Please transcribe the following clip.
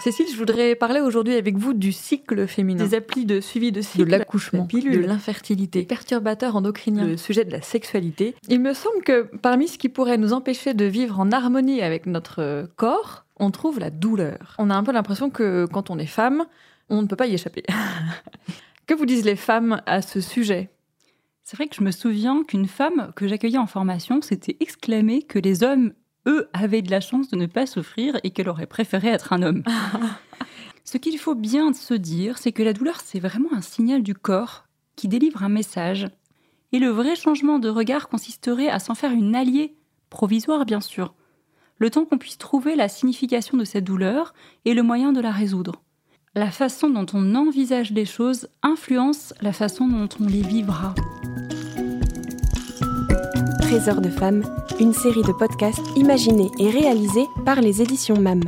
Cécile, je voudrais parler aujourd'hui avec vous du cycle féminin. Des applis de suivi de cycle, de l'accouchement, de l'infertilité, perturbateurs endocriniens, le sujet de la sexualité. Il me semble que parmi ce qui pourrait nous empêcher de vivre en harmonie avec notre corps, on trouve la douleur. On a un peu l'impression que quand on est femme, on ne peut pas y échapper. que vous disent les femmes à ce sujet? C'est vrai que je me souviens qu'une femme que j'accueillais en formation s'était exclamée que les hommes eux avaient de la chance de ne pas souffrir et qu'elle aurait préféré être un homme. Ce qu'il faut bien se dire, c'est que la douleur, c'est vraiment un signal du corps qui délivre un message. Et le vrai changement de regard consisterait à s'en faire une alliée, provisoire bien sûr, le temps qu'on puisse trouver la signification de cette douleur et le moyen de la résoudre. La façon dont on envisage les choses influence la façon dont on les vivra. Trésor de femmes, une série de podcasts imaginés et réalisés par les éditions MAM.